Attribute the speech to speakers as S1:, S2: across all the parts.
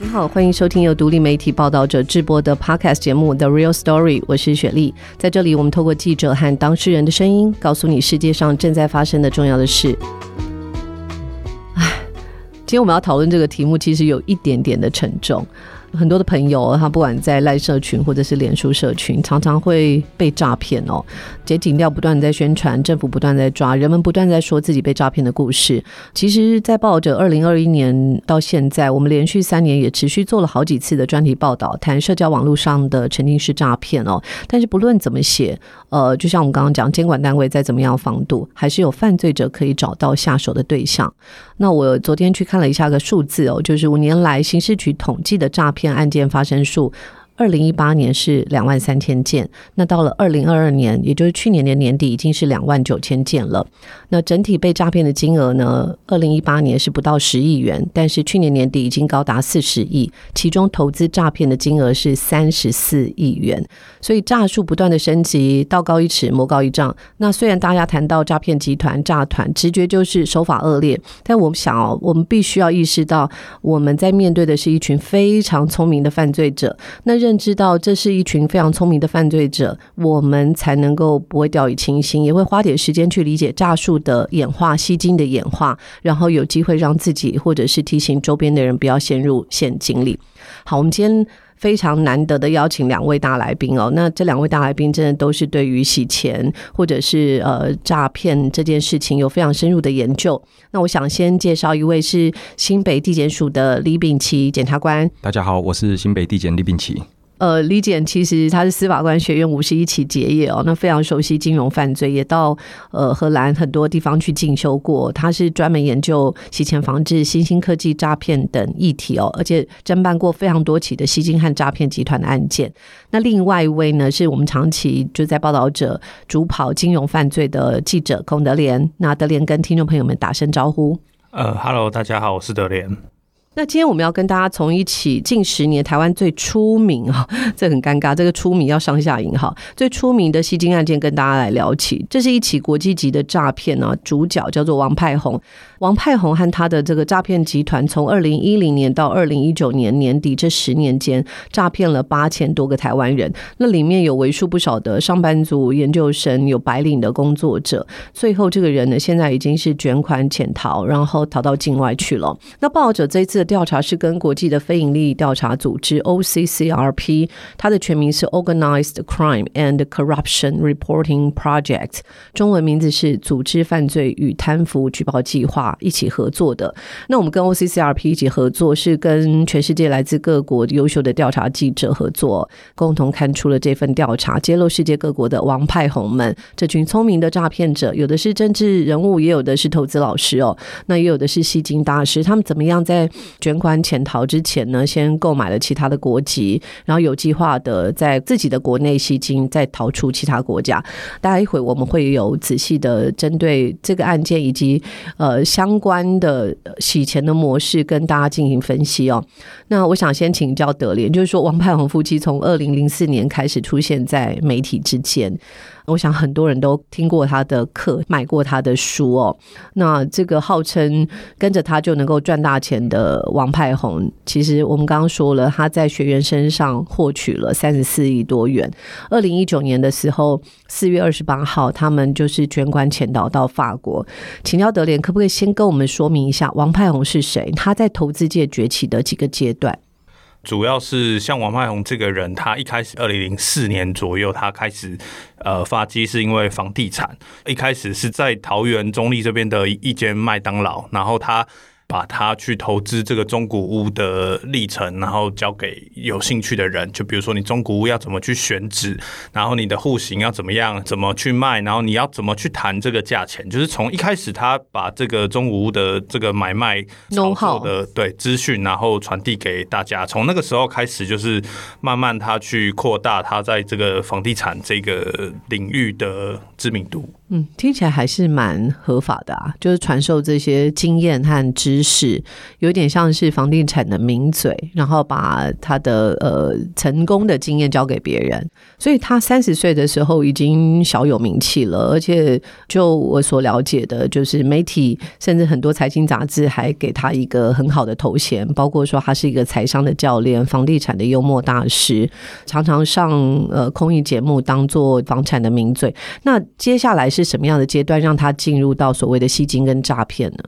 S1: 你好，欢迎收听由独立媒体报道者制播的 Podcast 节目《The Real Story》，我是雪莉。在这里，我们透过记者和当事人的声音，告诉你世界上正在发生的重要的事。唉，今天我们要讨论这个题目，其实有一点点的沉重。很多的朋友，他不管在赖社群或者是脸书社群，常常会被诈骗哦。捷景调不断在宣传，政府不断在抓，人们不断在说自己被诈骗的故事。其实，在报着二零二一年到现在，我们连续三年也持续做了好几次的专题报道，谈社交网络上的沉浸式诈骗哦。但是不论怎么写，呃，就像我们刚刚讲，监管单位再怎么样防堵，还是有犯罪者可以找到下手的对象。那我昨天去看了一下个数字哦，就是五年来刑事局统计的诈骗案件发生数。二零一八年是两万三千件，那到了二零二二年，也就是去年的年底，已经是两万九千件了。那整体被诈骗的金额呢？二零一八年是不到十亿元，但是去年年底已经高达四十亿，其中投资诈骗的金额是三十四亿元。所以诈术不断的升级，道高一尺，魔高一丈。那虽然大家谈到诈骗集团、诈团，直觉就是手法恶劣，但我们想哦，我们必须要意识到，我们在面对的是一群非常聪明的犯罪者。那认认知到这是一群非常聪明的犯罪者，我们才能够不会掉以轻心，也会花点时间去理解诈术的演化、吸金的演化，然后有机会让自己或者是提醒周边的人不要陷入陷阱里。好，我们今天非常难得的邀请两位大来宾哦，那这两位大来宾真的都是对于洗钱或者是呃诈骗这件事情有非常深入的研究。那我想先介绍一位是新北地检署的李炳奇检察官。
S2: 大家好，我是新北地检李炳奇。
S1: 呃，李检其实他是司法官学院五十一期结业哦，那非常熟悉金融犯罪，也到呃荷兰很多地方去进修过。他是专门研究洗钱防治、新兴科技诈骗等议题哦，而且侦办过非常多起的吸金和诈骗集团的案件。那另外一位呢，是我们长期就在报道者主跑金融犯罪的记者孔德廉。那德廉跟听众朋友们打声招呼。
S3: 呃哈喽，大家好，我是德廉。
S1: 那今天我们要跟大家从一起近十年台湾最出名啊，这很尴尬，这个出名要上下引号，最出名的吸金案件跟大家来聊起。这是一起国际级的诈骗呢，主角叫做王派红。王派红和他的这个诈骗集团，从二零一零年到二零一九年年底这十年间，诈骗了八千多个台湾人。那里面有为数不少的上班族、研究生，有白领的工作者。最后这个人呢，现在已经是卷款潜逃，然后逃到境外去了。那报道者这一次调查是跟国际的非营利调查组织 OCCRP，它的全名是 Organized Crime and Corruption Reporting Project，中文名字是组织犯罪与贪腐举报计划一起合作的。那我们跟 OCCRP 一起合作，是跟全世界来自各国优秀的调查记者合作，共同看出了这份调查，揭露世界各国的王派红们，这群聪明的诈骗者，有的是政治人物，也有的是投资老师哦，那也有的是吸金大师，他们怎么样在捐款潜逃之前呢，先购买了其他的国籍，然后有计划的在自己的国内吸金，再逃出其他国家。待会我们会有仔细的针对这个案件以及呃相关的洗钱的模式跟大家进行分析哦。那我想先请教德廉，就是说王派红夫妻从二零零四年开始出现在媒体之间。我想很多人都听过他的课，买过他的书哦。那这个号称跟着他就能够赚大钱的王派红，其实我们刚刚说了，他在学员身上获取了三十四亿多元。二零一九年的时候，四月二十八号，他们就是捐款潜逃到法国。请教德廉，可不可以先跟我们说明一下王派红是谁？他在投资界崛起的几个阶段？
S3: 主要是像王麦红这个人，他一开始二零零四年左右，他开始呃发迹是因为房地产，一开始是在桃园中立这边的一间麦当劳，然后他。把他去投资这个中古屋的历程，然后交给有兴趣的人。就比如说，你中古屋要怎么去选址，然后你的户型要怎么样，怎么去卖，然后你要怎么去谈这个价钱。就是从一开始，他把这个中古屋的这个买卖操作的对资讯，然后传递给大家。从那个时候开始，就是慢慢他去扩大他在这个房地产这个领域的知名度。
S1: 嗯，听起来还是蛮合法的啊，就是传授这些经验和知识，有点像是房地产的名嘴，然后把他的呃成功的经验交给别人。所以他三十岁的时候已经小有名气了，而且就我所了解的，就是媒体甚至很多财经杂志还给他一个很好的头衔，包括说他是一个财商的教练、房地产的幽默大师，常常上呃空益节目当做房产的名嘴。那接下来是什么样的阶段让他进入到所谓的吸金跟诈骗呢？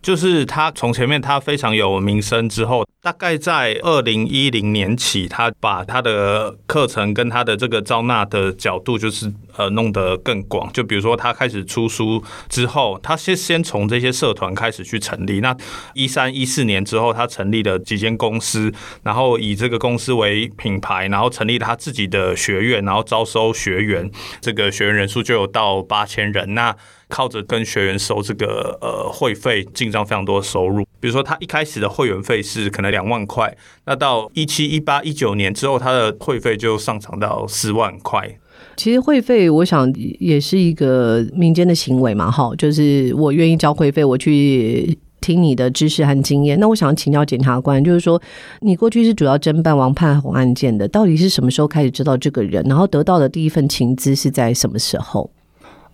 S3: 就是他从前面他非常有名声之后，大概在二零一零年起，他把他的课程跟他的这个招纳的角度，就是呃弄得更广。就比如说他开始出书之后，他先先从这些社团开始去成立。那一三一四年之后，他成立了几间公司，然后以这个公司为品牌，然后成立了他自己的学院，然后招收学员，这个学员人数就有到八千人。那靠着跟学员收这个呃会费，进账非常多的收入。比如说，他一开始的会员费是可能两万块，那到一七、一八、一九年之后，他的会费就上涨到四万块。
S1: 其实会费，我想也是一个民间的行为嘛，哈，就是我愿意交会费，我去听你的知识和经验。那我想请教检察官，就是说，你过去是主要侦办王盼红案件的，到底是什么时候开始知道这个人，然后得到的第一份情资是在什么时候？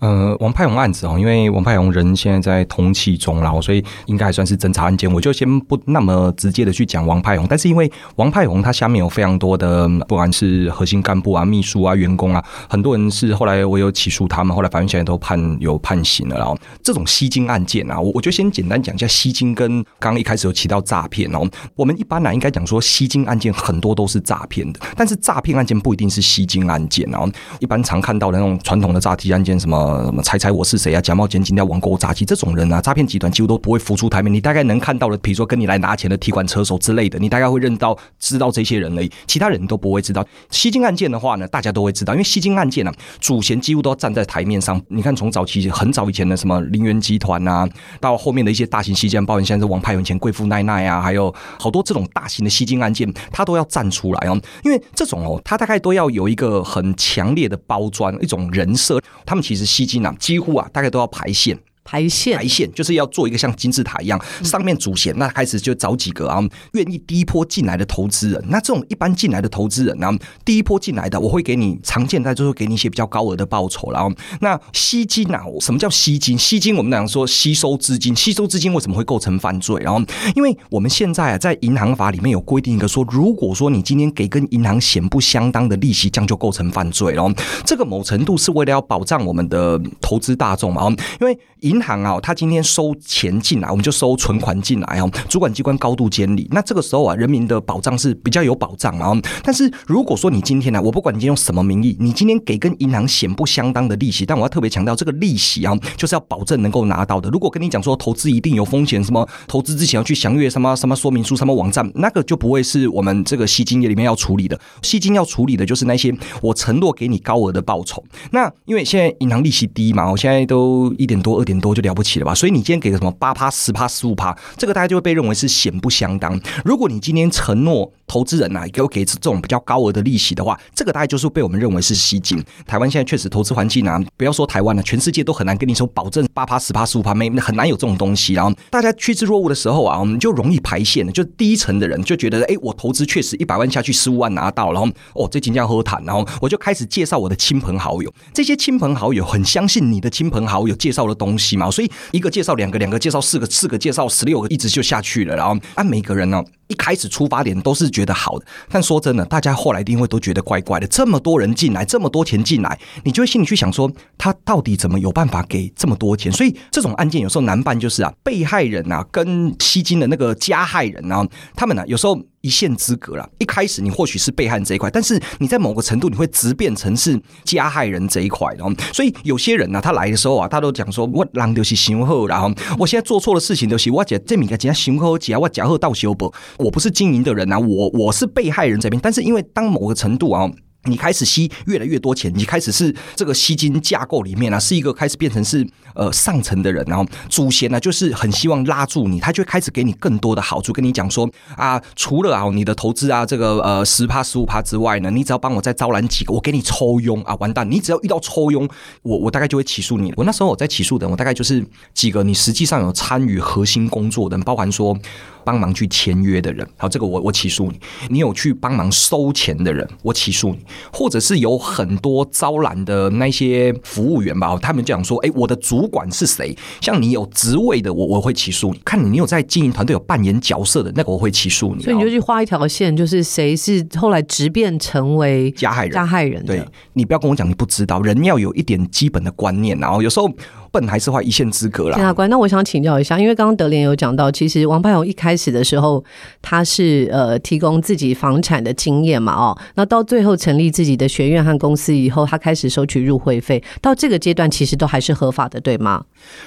S2: 呃，王派红案子哦，因为王派红人现在在通缉中，然后所以应该还算是侦查案件，我就先不那么直接的去讲王派红。但是因为王派红他下面有非常多的，不管是核心干部啊、秘书啊、员工啊，很多人是后来我有起诉他们，后来法院现在都判有判刑了。然后这种吸金案件啊，我我就先简单讲一下吸金跟刚刚一开始有提到诈骗哦。我们一般来应该讲说吸金案件很多都是诈骗的，但是诈骗案件不一定是吸金案件哦。一般常看到的那种传统的诈欺案件什么。呃，猜猜我是谁啊？假冒检警、要网购诈欺这种人啊，诈骗集团几乎都不会浮出台面。你大概能看到的，比如说跟你来拿钱的提款车手之类的，你大概会认到、知道这些人而已。其他人都不会知道。吸金案件的话呢，大家都会知道，因为吸金案件呢、啊，主嫌几乎都要站在台面上。你看，从早期很早以前的什么林园集团啊，到后面的一些大型吸金，包括现在是王派元前贵妇奈奈啊，还有好多这种大型的吸金案件，他都要站出来哦。因为这种哦，他大概都要有一个很强烈的包装，一种人设。他们其实吸金啊，几乎啊，大概都要排线。
S1: 排线，
S2: 排线就是要做一个像金字塔一样，上面主线，那开始就找几个啊，愿意第一波进来的投资人。那这种一般进来的投资人呢，第一波进来的，我会给你常见在就是给你一些比较高额的报酬。然后，那吸金啊，什么叫吸金？吸金我们讲说吸收资金，吸收资金为什么会构成犯罪？然后，因为我们现在啊，在银行法里面有规定一个说，如果说你今天给跟银行显不相当的利息，这样就构成犯罪。然后，这个某程度是为了要保障我们的投资大众嘛，因为。银银行啊，他今天收钱进来，我们就收存款进来哦。主管机关高度监理，那这个时候啊，人民的保障是比较有保障啊。但是如果说你今天呢，我不管你今天用什么名义，你今天给跟银行显不相当的利息，但我要特别强调，这个利息啊，就是要保证能够拿到的。如果跟你讲说投资一定有风险，什么投资之前要去详阅什么什么说明书、什么网站，那个就不会是我们这个吸金业里面要处理的。吸金要处理的就是那些我承诺给你高额的报酬。那因为现在银行利息低嘛，我现在都一点多、二点。多就了不起了吧？所以你今天给个什么八趴、十趴、十五趴，这个大家就会被认为是显不相当。如果你今天承诺投资人呐，给我给这种比较高额的利息的话，这个大概就是被我们认为是吸金。台湾现在确实投资环境啊，不要说台湾了，全世界都很难跟你说保证八趴、十趴、十五趴，没很难有这种东西。然后大家趋之若鹜的时候啊，我们就容易排线，就第一层的人就觉得，哎，我投资确实一百万下去，十五万拿到，然后哦，这金价好谈，然后我就开始介绍我的亲朋好友，这些亲朋好友很相信你的亲朋好友介绍的东西嘛，所以一个介绍两个，两个介绍四个，四个介绍十六个，一直就下去了。然后按每个人呢。一开始出发点都是觉得好的，但说真的，大家后来一定会都觉得怪怪的。这么多人进来，这么多钱进来，你就会心里去想说，他到底怎么有办法给这么多钱？所以这种案件有时候难办，就是啊，被害人啊跟吸金的那个加害人啊，他们呢、有时候。一线之隔了。一开始你或许是被害人这一块，但是你在某个程度你会直变成是加害人这一块，然后所以有些人呢、他来的时候啊，他都讲说，我人就是想好，然后我现在做错的事情就是我这这米个钱想好，我假货到修不，我不是经营的人啊，我我是被害人这边，但是因为当某个程度啊。你开始吸越来越多钱，你开始是这个吸金架构里面啊，是一个开始变成是呃上层的人，然后祖先呢就是很希望拉住你，他就开始给你更多的好处，跟你讲说啊，除了啊你的投资啊这个呃十趴十五趴之外呢，你只要帮我再招揽几个，我给你抽佣啊，完蛋，你只要遇到抽佣，我我大概就会起诉你。我那时候我在起诉的，我大概就是几个你实际上有参与核心工作的，包含说。帮忙去签约的人，好，这个我我起诉你。你有去帮忙收钱的人，我起诉你。或者是有很多招揽的那些服务员吧，他们就讲说，哎，我的主管是谁？像你有职位的，我我会起诉你。看你你有在经营团队有扮演角色的那个，我会起诉你。
S1: 所以你就去画一条线，就是谁是后来直变成为
S2: 加害人？
S1: 加害人，
S2: 对，你不要跟我讲你不知道，人要有一点基本的观念，然后有时候。笨还是坏，一线之隔啦。检察官，
S1: 那我想请教一下，因为刚刚德联有讲到，其实王派勇一开始的时候，他是呃提供自己房产的经验嘛，哦，那到最后成立自己的学院和公司以后，他开始收取入会费，到这个阶段其实都还是合法的，对吗？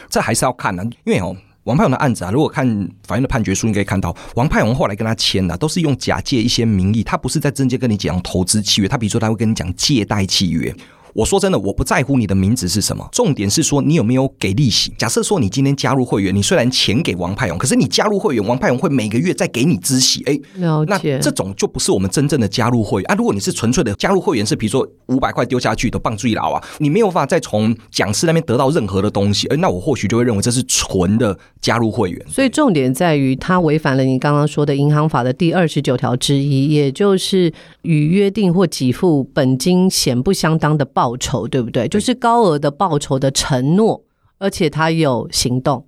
S2: 这还是要看的，因为哦，王派勇的案子啊，如果看法院的判决书，你可以看到，王派宏后来跟他签的都是用假借一些名义，他不是在真正跟你讲投资契约，他比如说他会跟你讲借贷契约。我说真的，我不在乎你的名字是什么，重点是说你有没有给利息。假设说你今天加入会员，你虽然钱给王派勇，可是你加入会员，王派勇会每个月再给你孳息。哎。那这种就不是我们真正的加入会员啊。如果你是纯粹的加入会员，是比如说五百块丢下去的棒最牢啊，你没有办法再从讲师那边得到任何的东西。哎，那我或许就会认为这是纯的加入会员。
S1: 所以重点在于他违反了你刚刚说的银行法的第二十九条之一，也就是与约定或给付本金显不相当的报酬，对不对？就是高额的报酬的承诺，而且他有行动，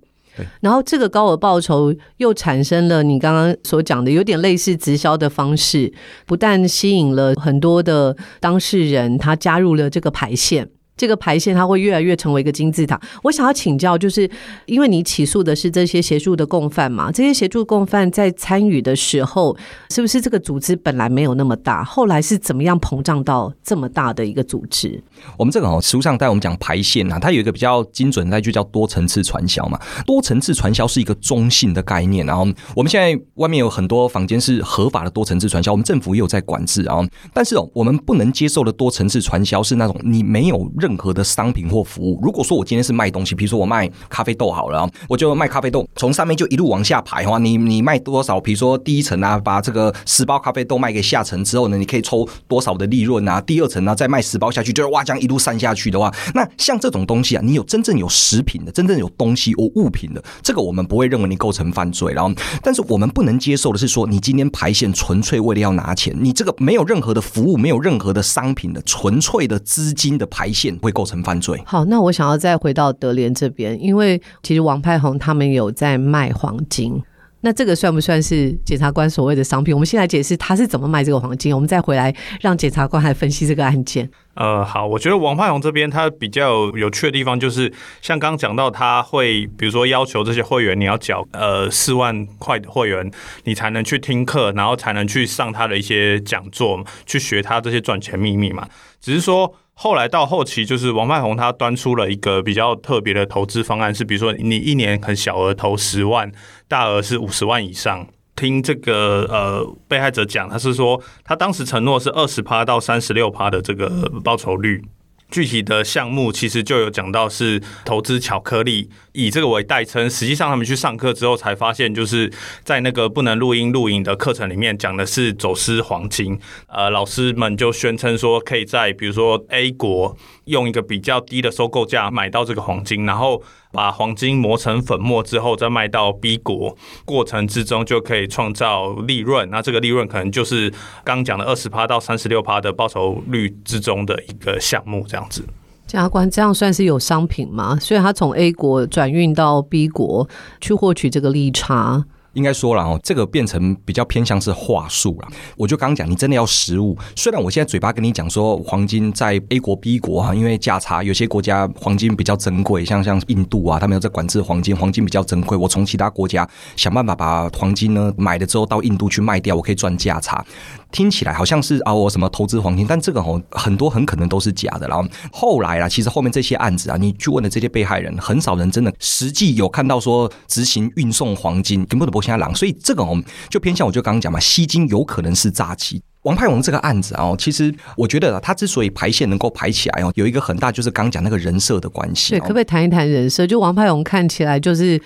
S1: 然后这个高额报酬又产生了你刚刚所讲的有点类似直销的方式，不但吸引了很多的当事人，他加入了这个排线。这个排线它会越来越成为一个金字塔。我想要请教，就是因为你起诉的是这些协助的共犯嘛？这些协助共犯在参与的时候，是不是这个组织本来没有那么大，后来是怎么样膨胀到这么大的一个组织？
S2: 我们这个哦，实上带我们讲排线啊，它有一个比较精准的，就叫多层次传销嘛。多层次传销是一个中性的概念，然后我们现在外面有很多房间是合法的多层次传销，我们政府也有在管制啊。但是哦，我们不能接受的多层次传销是那种你没有任任何的商品或服务，如果说我今天是卖东西，比如说我卖咖啡豆好了，我就卖咖啡豆，从上面就一路往下排的话，你你卖多少？比如说第一层啊，把这个十包咖啡豆卖给下层之后呢，你可以抽多少的利润啊？第二层呢，再卖十包下去，就是哇，这样一路散下去的话，那像这种东西啊，你有真正有食品的，真正有东西有物品的，这个我们不会认为你构成犯罪。然后，但是我们不能接受的是说，你今天排线纯粹为了要拿钱，你这个没有任何的服务，没有任何的商品的，纯粹的资金的排线会构成。犯罪。
S1: 好，那我想要再回到德联这边，因为其实王派红他们有在卖黄金，那这个算不算是检察官所谓的商品？我们先来解释他是怎么卖这个黄金，我们再回来让检察官来分析这个案件。
S3: 呃，好，我觉得王派红这边他比较有趣的地方就是，像刚刚讲到，他会比如说要求这些会员你要缴呃四万块的会员，你才能去听课，然后才能去上他的一些讲座，去学他这些赚钱秘密嘛。只是说。后来到后期，就是王派宏他端出了一个比较特别的投资方案，是比如说你一年很小额投十万，大额是五十万以上。听这个呃被害者讲，他是说他当时承诺是二十趴到三十六趴的这个报酬率。具体的项目其实就有讲到是投资巧克力，以这个为代称。实际上他们去上课之后才发现，就是在那个不能录音录影的课程里面讲的是走私黄金。呃，老师们就宣称说可以在比如说 A 国用一个比较低的收购价买到这个黄金，然后。把黄金磨成粉末之后，再卖到 B 国，过程之中就可以创造利润。那这个利润可能就是刚讲的二十趴到三十六趴的报酬率之中的一个项目，这样子。
S1: 检察官，这样算是有商品吗？所以他从 A 国转运到 B 国去获取这个利差。
S2: 应该说了哦，这个变成比较偏向是话术了。我就刚讲，你真的要实物。虽然我现在嘴巴跟你讲说，黄金在 A 国、B 国哈，因为价差，有些国家黄金比较珍贵，像像印度啊，他们有在管制黄金，黄金比较珍贵。我从其他国家想办法把黄金呢买了之后到印度去卖掉，我可以赚价差。听起来好像是啊，我什么投资黄金，但这个哦，很多很可能都是假的。然后后来啊，其实后面这些案子啊，你去问的这些被害人，很少人真的实际有看到说执行运送黄金，根本都不。所以这个哦，就偏向我就刚刚讲嘛，吸金有可能是诈欺。王派红这个案子啊，其实我觉得他之所以排线能够排起来哦，有一个很大就是刚刚讲那个人设的关系。
S1: 对，可不可以谈一谈人设？就王派红看起来就是。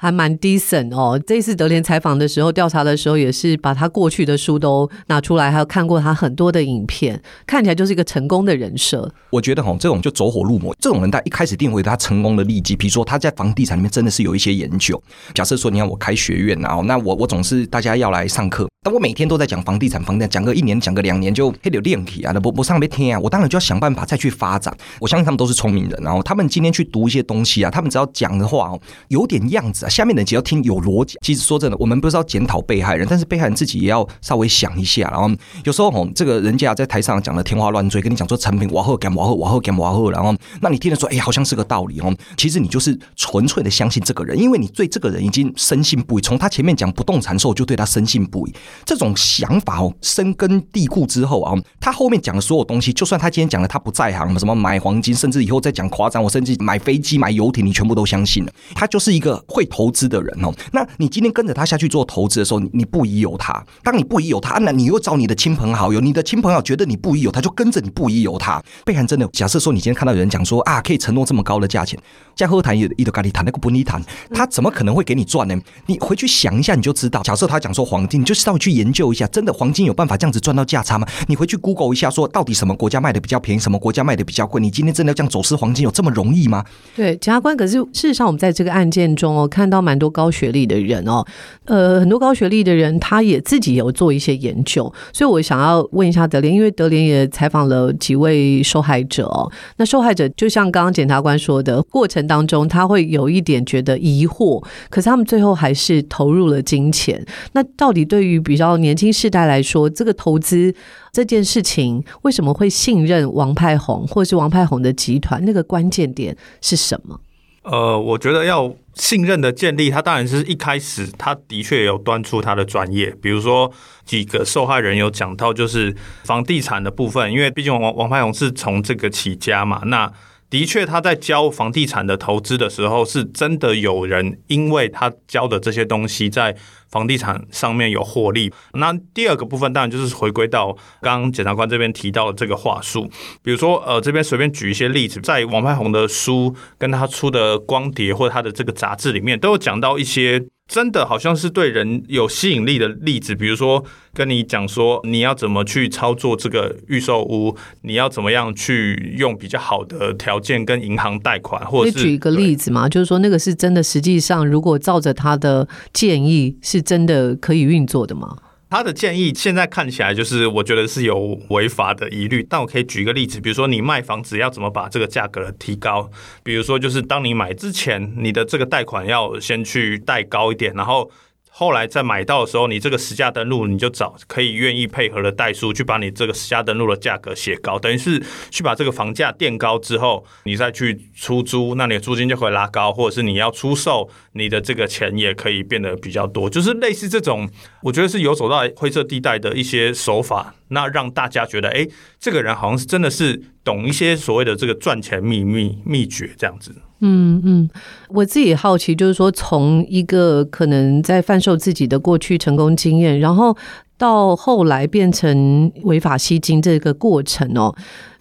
S1: 还蛮 decent 哦。这次德联采访的时候，调查的时候也是把他过去的书都拿出来，还有看过他很多的影片，看起来就是一个成功的人设。
S2: 我觉得哈，这种就走火入魔，这种人他一开始定位他成功的利基，比如说他在房地产里面真的是有一些研究。假设说你看我开学院啊，那我我总是大家要来上课，但我每天都在讲房地产，房地产讲个一年，讲个两年就黑了练体啊，那不不上边听啊，我当然就要想办法再去发展。我相信他们都是聪明人，然后他们今天去读一些东西啊，他们只要讲的话哦，有点样子啊，下面的人只要听。有逻辑，其实说真的，我们不是要检讨被害人，但是被害人自己也要稍微想一下。然后有时候吼，这个人家在台上讲的天花乱坠，跟你讲说成品瓦赫干瓦赫瓦赫干瓦赫，然后那你听了说，哎，好像是个道理哦。其实你就是纯粹的相信这个人，因为你对这个人已经深信不疑。从他前面讲不动产的时候，就对他深信不疑。这种想法哦，深根蒂固之后啊，他后面讲的所有东西，就算他今天讲的他不在行，什么买黄金，甚至以后再讲夸张，我甚至买飞机、买游艇，你全部都相信了。他就是一个会投投资的人哦。那你今天跟着他下去做投资的时候，你不疑有他。当你不疑有他，那你又找你的亲朋好友，你的亲朋好友觉得你不疑有他，就跟着你不疑有他。被害人真的，假设说你今天看到有人讲说啊，可以承诺这么高的价钱，价格谈也一都跟你谈，那个不尼谈，他怎么可能会给你赚呢？你回去想一下，你就知道。假设他讲说黄金，你就稍微去研究一下，真的黄金有办法这样子赚到价差吗？你回去 Google 一下，说到底什么国家卖的比较便宜，什么国家卖的比较贵？你今天真的要这样走私黄金，有这么容易吗？
S1: 对，检察官。可是事实上，我们在这个案件中哦，看到蛮多高学历的人。哦，呃，很多高学历的人，他也自己有做一些研究，所以我想要问一下德联，因为德联也采访了几位受害者哦。那受害者就像刚刚检察官说的，过程当中他会有一点觉得疑惑，可是他们最后还是投入了金钱。那到底对于比较年轻世代来说，这个投资这件事情，为什么会信任王派红，或是王派红的集团？那个关键点是什么？
S3: 呃，我觉得要信任的建立，他当然是一开始他的确有端出他的专业，比如说几个受害人有讲到，就是房地产的部分，因为毕竟王王派红是从这个起家嘛，那。的确，他在教房地产的投资的时候，是真的有人因为他教的这些东西在房地产上面有获利。那第二个部分当然就是回归到刚刚检察官这边提到的这个话术，比如说呃，这边随便举一些例子，在王派红的书跟他出的光碟或者他的这个杂志里面，都有讲到一些。真的好像是对人有吸引力的例子，比如说跟你讲说你要怎么去操作这个预售屋，你要怎么样去用比较好的条件跟银行贷款，或者是
S1: 举一个例子嘛，就是说那个是真的，实际上如果照着他的建议，是真的可以运作的吗？
S3: 他的建议现在看起来就是，我觉得是有违法的疑虑。但我可以举一个例子，比如说你卖房子要怎么把这个价格提高？比如说，就是当你买之前，你的这个贷款要先去贷高一点，然后。后来在买到的时候，你这个实价登录，你就找可以愿意配合的代书去把你这个实价登录的价格写高，等于是去把这个房价垫高之后，你再去出租，那你的租金就会拉高，或者是你要出售，你的这个钱也可以变得比较多，就是类似这种，我觉得是游走到灰色地带的一些手法，那让大家觉得，哎，这个人好像是真的是懂一些所谓的这个赚钱秘密秘诀这样子。
S1: 嗯嗯，我自己好奇，就是说，从一个可能在贩售自己的过去成功经验，然后到后来变成违法吸金这个过程哦。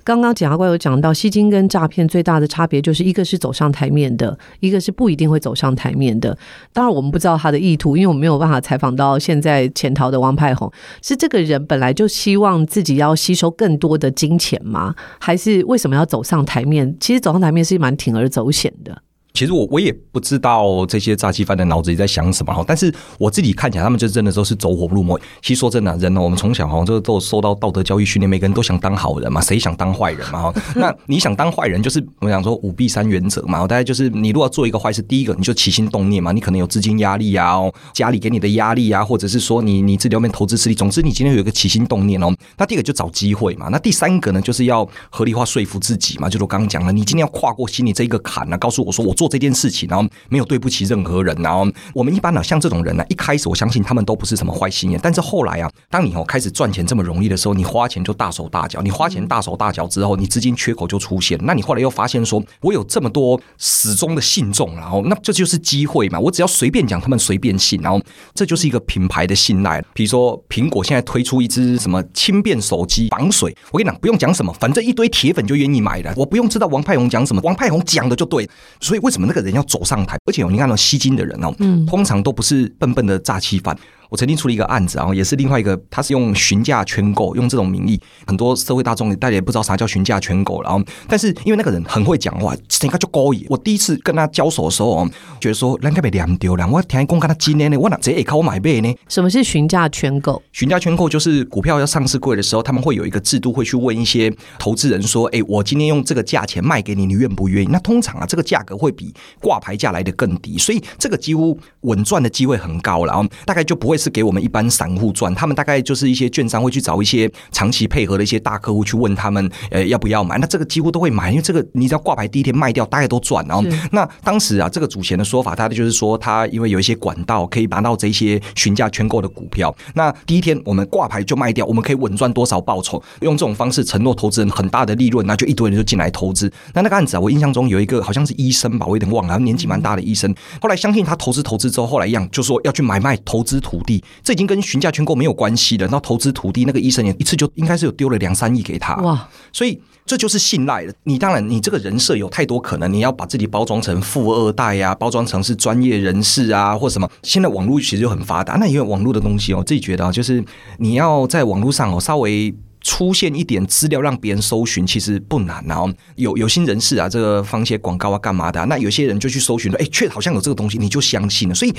S1: 刚刚检察官有讲到，吸金跟诈骗最大的差别就是一个是走上台面的，一个是不一定会走上台面的。当然，我们不知道他的意图，因为我们没有办法采访到现在潜逃的王派红。是这个人本来就希望自己要吸收更多的金钱吗？还是为什么要走上台面？其实走上台面是蛮铤而走险的。
S2: 其实我我也不知道这些诈欺犯的脑子里在想什么哈，但是我自己看起来，他们就真的都是走火入魔。其实说真的，人呢，我们从小哈就都受到道德教育训练，每个人都想当好人嘛，谁想当坏人嘛 哈？那你想当坏人，就是我们讲说五弊三原则嘛，大概就是你如果要做一个坏事，第一个你就起心动念嘛，你可能有资金压力啊，家里给你的压力啊，或者是说你 你自己外面投资失利，总之你今天有一个起心动念哦。那第二个就找机会嘛，那第三个呢，就是要合理化说服自己嘛，就是我刚刚讲了，你今天要跨过心里这一个坎呢，告诉我说我做这件事情，然后没有对不起任何人。然后我们一般呢，像这种人呢，一开始我相信他们都不是什么坏心眼，但是后来啊，当你哦开始赚钱这么容易的时候，你花钱就大手大脚，你花钱大手大脚之后，你资金缺口就出现。那你后来又发现说，我有这么多始终的信众，然后那这就是机会嘛，我只要随便讲，他们随便信，然后这就是一个品牌的信赖。比如说苹果现在推出一支什么轻便手机防水，我跟你讲，不用讲什么，反正一堆铁粉就愿意买的。我不用知道王派红讲什么，王派红讲的就对。所以为什么那个人要走上台？而且你看到吸金的人哦，通常都不是笨笨的诈欺犯。我曾经出了一个案子，然后也是另外一个，他是用询价圈购，用这种名义，很多社会大众大家也不知道啥叫询价圈购，然后但是因为那个人很会讲话，整个就高一。我第一次跟他交手的时候，觉得说人家被两丢了，我听讲跟他今年呢，我哪这也靠我买倍呢？
S1: 什么是询价圈购？
S2: 询价圈购就是股票要上市柜的时候，他们会有一个制度，会去问一些投资人说，哎，我今天用这个价钱卖给你，你愿不愿意？那通常啊，这个价格会比挂牌价来得更低，所以这个几乎稳赚的机会很高，然后大概就不会是给我们一般。散户赚，他们大概就是一些券商会去找一些长期配合的一些大客户去问他们，呃，要不要买？那这个几乎都会买，因为这个你只要挂牌第一天卖掉，大概都赚。然后，那当时啊，这个主持人的说法，他就是说，他因为有一些管道可以拿到这些询价圈购的股票，那第一天我们挂牌就卖掉，我们可以稳赚多少报酬？用这种方式承诺投资人很大的利润，那就一堆人就进来投资。那那个案子啊，我印象中有一个好像是医生吧，我有点忘了，年纪蛮大的医生。后来相信他投资投资之后，后来一样就说要去买卖投资土地，这已经跟询价圈购没有关系了，那投资土地那个医生也一次就应该是有丢了两三亿给他哇，所以这就是信赖了。你当然你这个人设有太多可能，你要把自己包装成富二代呀、啊，包装成是专业人士啊，或什么。现在网络其实就很发达，那因为网络的东西哦，我自己觉得啊，就是你要在网络上哦稍微。出现一点资料让别人搜寻其实不难，然后有有心人士啊，这个放一些广告啊，干嘛的、啊？那有些人就去搜寻了，哎，确好像有这个东西，你就相信了。所以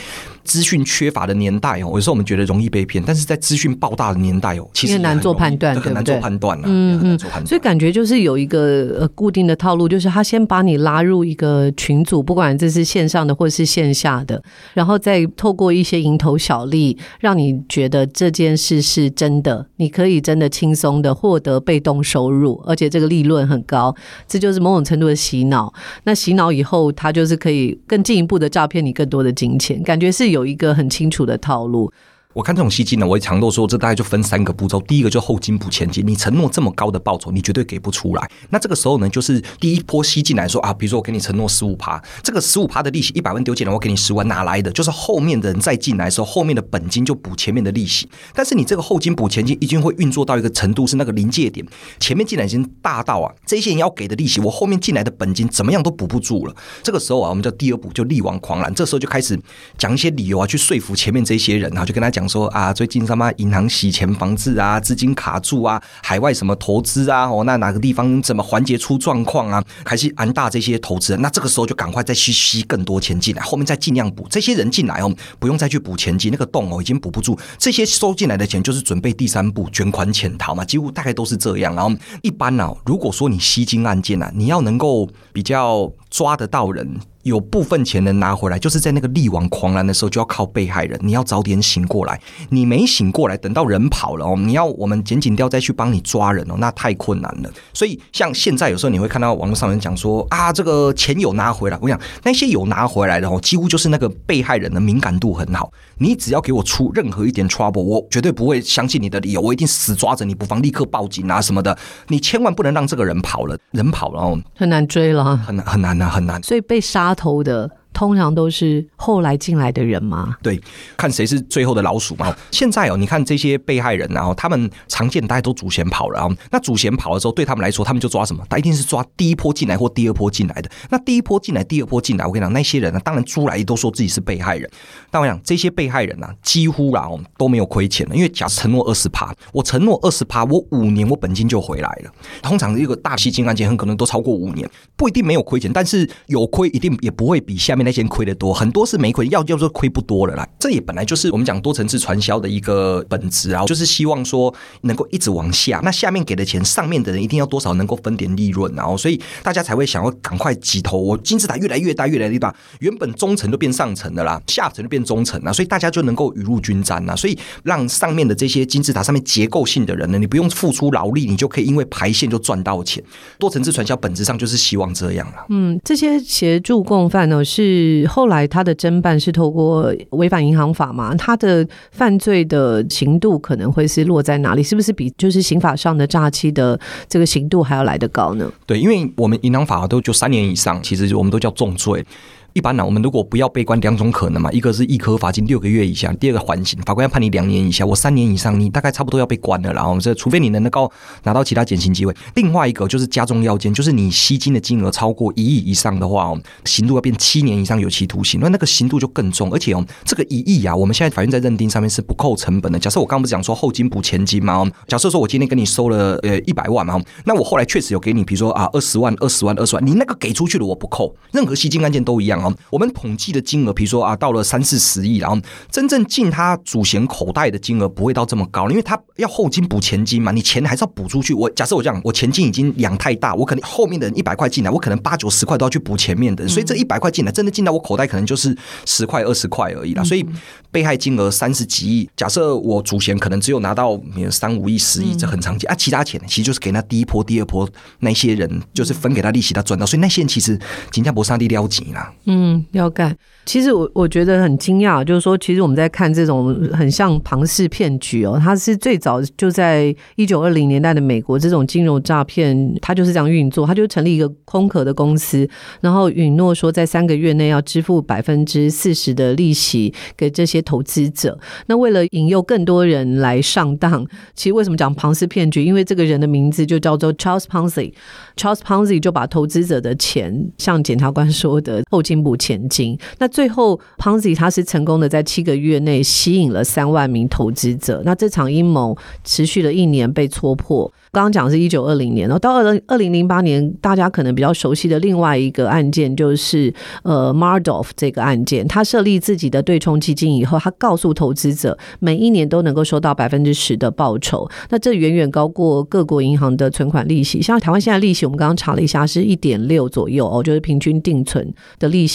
S2: 资讯缺乏的年代哦，有时候我们觉得容易被骗，但是在资讯爆炸的年代哦，其实很
S1: 难做判断，
S2: 很难做判断了。
S1: 嗯嗯，所以感觉就是有一个呃固定的套路，就是他先把你拉入一个群组，不管这是线上的或是线下的，然后再透过一些蝇头小利，让你觉得这件事是真的，你可以真的轻松。的获得被动收入，而且这个利润很高，这就是某种程度的洗脑。那洗脑以后，他就是可以更进一步的诈骗你更多的金钱，感觉是有一个很清楚的套路。
S2: 我看这种吸金呢，我也常都说，这大概就分三个步骤。第一个就后金补前金，你承诺这么高的报酬，你绝对给不出来。那这个时候呢，就是第一波吸进来说啊，比如说我给你承诺十五趴，这个十五趴的利息一百万丢进来，我给你十万，哪来的？就是后面的人再进来的时候，后面的本金就补前面的利息。但是你这个后金补前金，已经会运作到一个程度，是那个临界点，前面进来已经大到啊，这些人要给的利息，我后面进来的本金怎么样都补不住了。这个时候啊，我们叫第二步，就力挽狂澜。这时候就开始讲一些理由啊，去说服前面这些人，然后就跟他讲说啊，最近。什么银行洗钱防治啊，资金卡住啊，海外什么投资啊，哦，那哪个地方怎么环节出状况啊，还是安大这些投资人，那这个时候就赶快再去吸更多钱进来，后面再尽量补这些人进来哦，不用再去补前金，那个洞哦已经补不住，这些收进来的钱就是准备第三步卷款潜逃嘛，几乎大概都是这样。然后一般呢、如果说你吸金案件啊，你要能够比较抓得到人。有部分钱能拿回来，就是在那个力挽狂澜的时候，就要靠被害人。你要早点醒过来，你没醒过来，等到人跑了哦，你要我们检警调再去帮你抓人哦，那太困难了。所以像现在有时候你会看到网络上人讲说啊，这个钱有拿回来。我想那些有拿回来的哦，几乎就是那个被害人的敏感度很好。你只要给我出任何一点 trouble，我绝对不会相信你的理由，我一定死抓着你，不妨立刻报警啊什么的。你千万不能让这个人跑了，人跑了哦，
S1: 很难追了，
S2: 很难很难那，很难。
S1: 所以被杀头的。通常都是后来进来的人吗？
S2: 对，看谁是最后的老鼠嘛。现在哦，你看这些被害人，然后他们常见大家都主嫌跑了啊。那主嫌跑了之后，对他们来说，他们就抓什么？他一定是抓第一波进来或第二波进来的。那第一波进来、第二波进来，我跟你讲，那些人呢，当然出来都说自己是被害人。但我讲这些被害人呢，几乎啊都没有亏钱了，因为假设承诺二十趴，我承诺二十趴，我五年我本金就回来了。通常一个大吸金案件很可能都超过五年，不一定没有亏钱，但是有亏一定也不会比下面那些亏得多，很多是没亏，要叫做亏不多了啦。这也本来就是我们讲多层次传销的一个本质啊，就是希望说能够一直往下，那下面给的钱，上面的人一定要多少能够分点利润，然后所以大家才会想要赶快挤头。我金字塔越来越大，越来越大，原本中层都变上层的啦，下层就变中层了，所以大家就能够雨露均沾了，所以让上面的这些金字塔上面结构性的人呢，你不用付出劳力，你就可以因为排线就赚到钱。多层次传销本质上就是希望这样了。
S1: 嗯，这些协助共犯呢，是是后来他的侦办是透过违反银行法嘛？他的犯罪的刑度可能会是落在哪里？是不是比就是刑法上的诈欺的这个刑度还要来得高呢？
S2: 对，因为我们银行法都就三年以上，其实我们都叫重罪。一般呢，我们如果不要被关，两种可能嘛，一个是一科罚金六个月以下，第二个缓刑，法官要判你两年以下。我三年以上，你大概差不多要被关了。然后这除非你能够拿到其他减刑机会。另外一个就是加重要件，就是你吸金的金额超过一亿以上的话，哦，刑度要变七年以上有期徒刑。那那个刑度就更重，而且哦，这个一亿啊，我们现在法院在认定上面是不扣成本的。假设我刚刚不是讲说后金补前金吗？假设说我今天跟你收了呃一百万嘛，那我后来确实有给你，比如说啊二十万、二十万、二十万，你那个给出去了我不扣，任何吸金案件都一样哦。我们统计的金额，比如说啊，到了三四十亿，然后真正进他主嫌口袋的金额不会到这么高，因为他要后金补前金嘛，你钱还是要补出去。我假设我这样，我前金已经养太大，我可能后面的人一百块进来，我可能八九十块都要去补前面的，所以这一百块进来，真的进到我口袋可能就是十块二十块而已啦。所以被害金额三十几亿，假设我主嫌可能只有拿到三五亿、十亿，这很常见啊。其他钱其实就是给那第一波、第二波那些人，就是分给他利息，他赚到。所以那些人其实金价不上地撩紧啦。
S1: 嗯，要干。其实我我觉得很惊讶，就是说，其实我们在看这种很像庞氏骗局哦，它是最早就在一九二零年代的美国，这种金融诈骗，它就是这样运作，它就成立一个空壳的公司，然后允诺说在三个月内要支付百分之四十的利息给这些投资者。那为了引诱更多人来上当，其实为什么讲庞氏骗局？因为这个人的名字就叫做 Charles Ponzi，Charles Ponzi 就把投资者的钱，像检察官说的后金步前进。那最后，Ponzi 他是成功的在七个月内吸引了三万名投资者。那这场阴谋持续了一年，被戳破。刚刚讲是一九二零年，然后到二零二零零八年，大家可能比较熟悉的另外一个案件就是呃 Mardoff 这个案件。他设立自己的对冲基金以后，他告诉投资者，每一年都能够收到百分之十的报酬。那这远远高过各国银行的存款利息。像台湾现在利息，我们刚刚查了一下，是一点六左右哦，就是平均定存的利。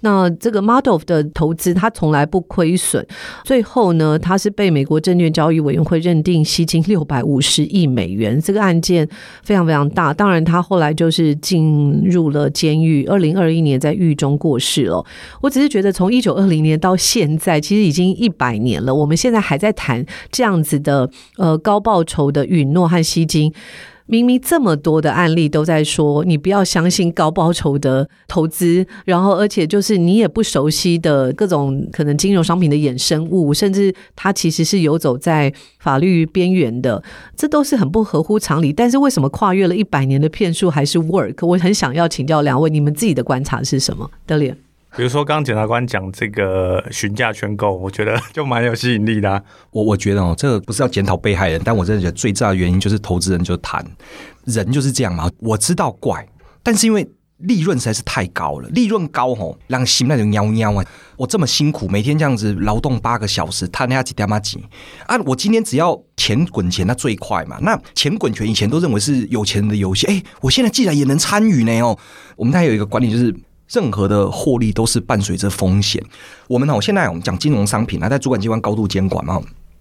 S1: 那这个 Madoff 的投资，他从来不亏损。最后呢，他是被美国证券交易委员会认定吸金六百五十亿美元。这个案件非常非常大，当然他后来就是进入了监狱，二零二一年在狱中过世了。我只是觉得，从一九二零年到现在，其实已经一百年了，我们现在还在谈这样子的呃高报酬的允诺和吸金。明明这么多的案例都在说，你不要相信高报酬的投资，然后而且就是你也不熟悉的各种可能金融商品的衍生物，甚至它其实是游走在法律边缘的，这都是很不合乎常理。但是为什么跨越了一百年的骗术还是 work？我很想要请教两位，你们自己的观察是什么？德脸。
S3: 比如说，刚刚检察官讲这个询价圈购，我觉得 就蛮有吸引力的啊。
S2: 我我觉得哦，这个不是要检讨被害人，但我真的觉得最大的原因就是投资人就贪，人就是这样嘛。我知道怪，但是因为利润实在是太高了，利润高吼，让心那种喵喵啊！我这么辛苦，每天这样子劳动八个小时，他那下几点嘛几啊？我今天只要钱滚钱，那最快嘛。那钱滚钱以前都认为是有钱人的游戏，哎，我现在既然也能参与呢哦。我们还有一个观念就是。任何的获利都是伴随着风险。我们哦，现在我们讲金融商品啊，在主管机关高度监管嘛。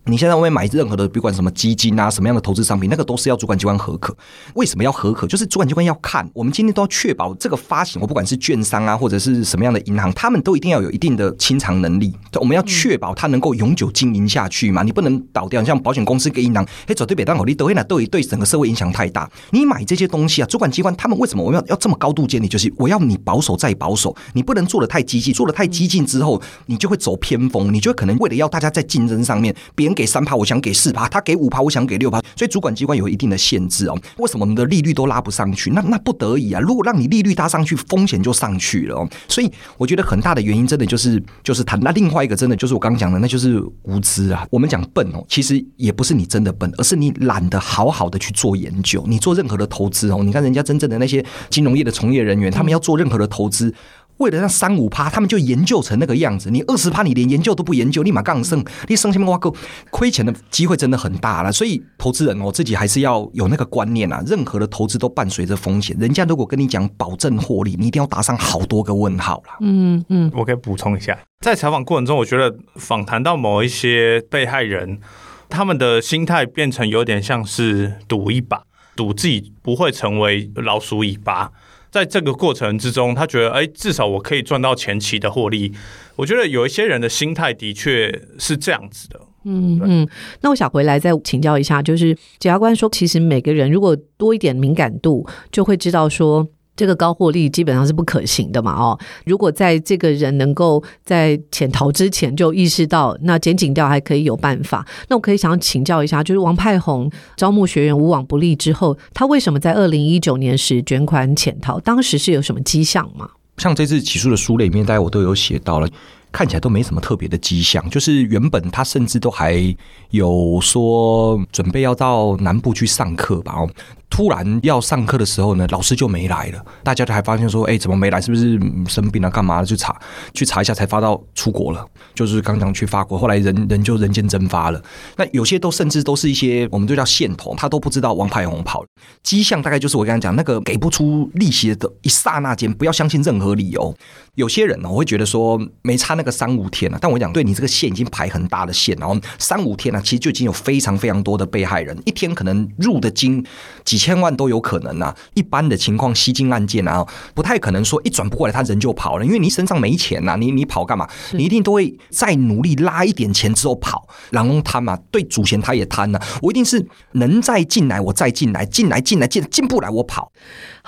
S2: 你现在外面买任何的，不管什么基金啊，什么样的投资商品，那个都是要主管机关核可。为什么要核可？就是主管机关要看。我们今天都要确保这个发行，我不管是券商啊，或者是什么样的银行，他们都一定要有一定的清偿能力。我们要确保它能够永久经营下去嘛。你不能倒掉。像保险公司跟银行，嘿，走对北当口利都会那对对整个社会影响太大。你买这些东西啊，主管机关他们为什么我们要要这么高度监理？就是我要你保守再保守，你不能做得太激进，做得太激进之后，你就会走偏锋，你就可能为了要大家在竞争上面，别人给三趴，我想给。四趴，他给五趴，我想给六趴，所以主管机关有一定的限制哦。为什么我们的利率都拉不上去？那那不得已啊。如果让你利率搭上去，风险就上去了哦。所以我觉得很大的原因，真的就是就是谈。那另外一个，真的就是我刚刚讲的，那就是无知啊。我们讲笨哦，其实也不是你真的笨，而是你懒得好好的去做研究。你做任何的投资哦，你看人家真正的那些金融业的从业人员，他们要做任何的投资。为了那三五趴，他们就研究成那个样子。你二十趴，你连研究都不研究，立马杠升，你生下面挖够，亏钱的机会真的很大了。所以投资人哦，自己还是要有那个观念啊。任何的投资都伴随着风险，人家如果跟你讲保证获利，你一定要打上好多个问号了。
S1: 嗯嗯，
S3: 我可以补充一下，在采访过程中，我觉得访谈到某一些被害人，他们的心态变成有点像是赌一把，赌自己不会成为老鼠尾巴。在这个过程之中，他觉得，哎，至少我可以赚到前期的获利。我觉得有一些人的心态的确是这样子的。
S1: 嗯嗯，那我想回来再请教一下，就是检察官说，其实每个人如果多一点敏感度，就会知道说。这个高获利基本上是不可行的嘛？哦，如果在这个人能够在潜逃之前就意识到，那检警调还可以有办法。那我可以想请教一下，就是王派红招募学员无往不利之后，他为什么在二零一九年时卷款潜逃？当时是有什么迹象吗？
S2: 像这次起诉的书里面，大家我都有写到了。看起来都没什么特别的迹象，就是原本他甚至都还有说准备要到南部去上课吧。哦，突然要上课的时候呢，老师就没来了，大家都还发现说，哎，怎么没来？是不是生病了？干嘛？去查，去查一下才发到出国了，就是刚刚去法国，后来人人就人间蒸发了。那有些都甚至都是一些我们就叫线头，他都不知道王牌红跑了。迹象大概就是我刚才讲那个给不出利息的一刹那间，不要相信任何理由。有些人呢，我会觉得说没差那个三五天了，但我讲对你这个线已经排很大的线，然后三五天呢，其实就已经有非常非常多的被害人，一天可能入的金几千万都有可能啊。一般的情况，吸金案件啊，不太可能说一转不过来他人就跑了，因为你身上没钱呐，你你跑干嘛？你一定都会再努力拉一点钱之后跑。然后贪嘛，对主嫌他也贪呐，我一定是能再进来我再进来，进来进来进进不来我跑。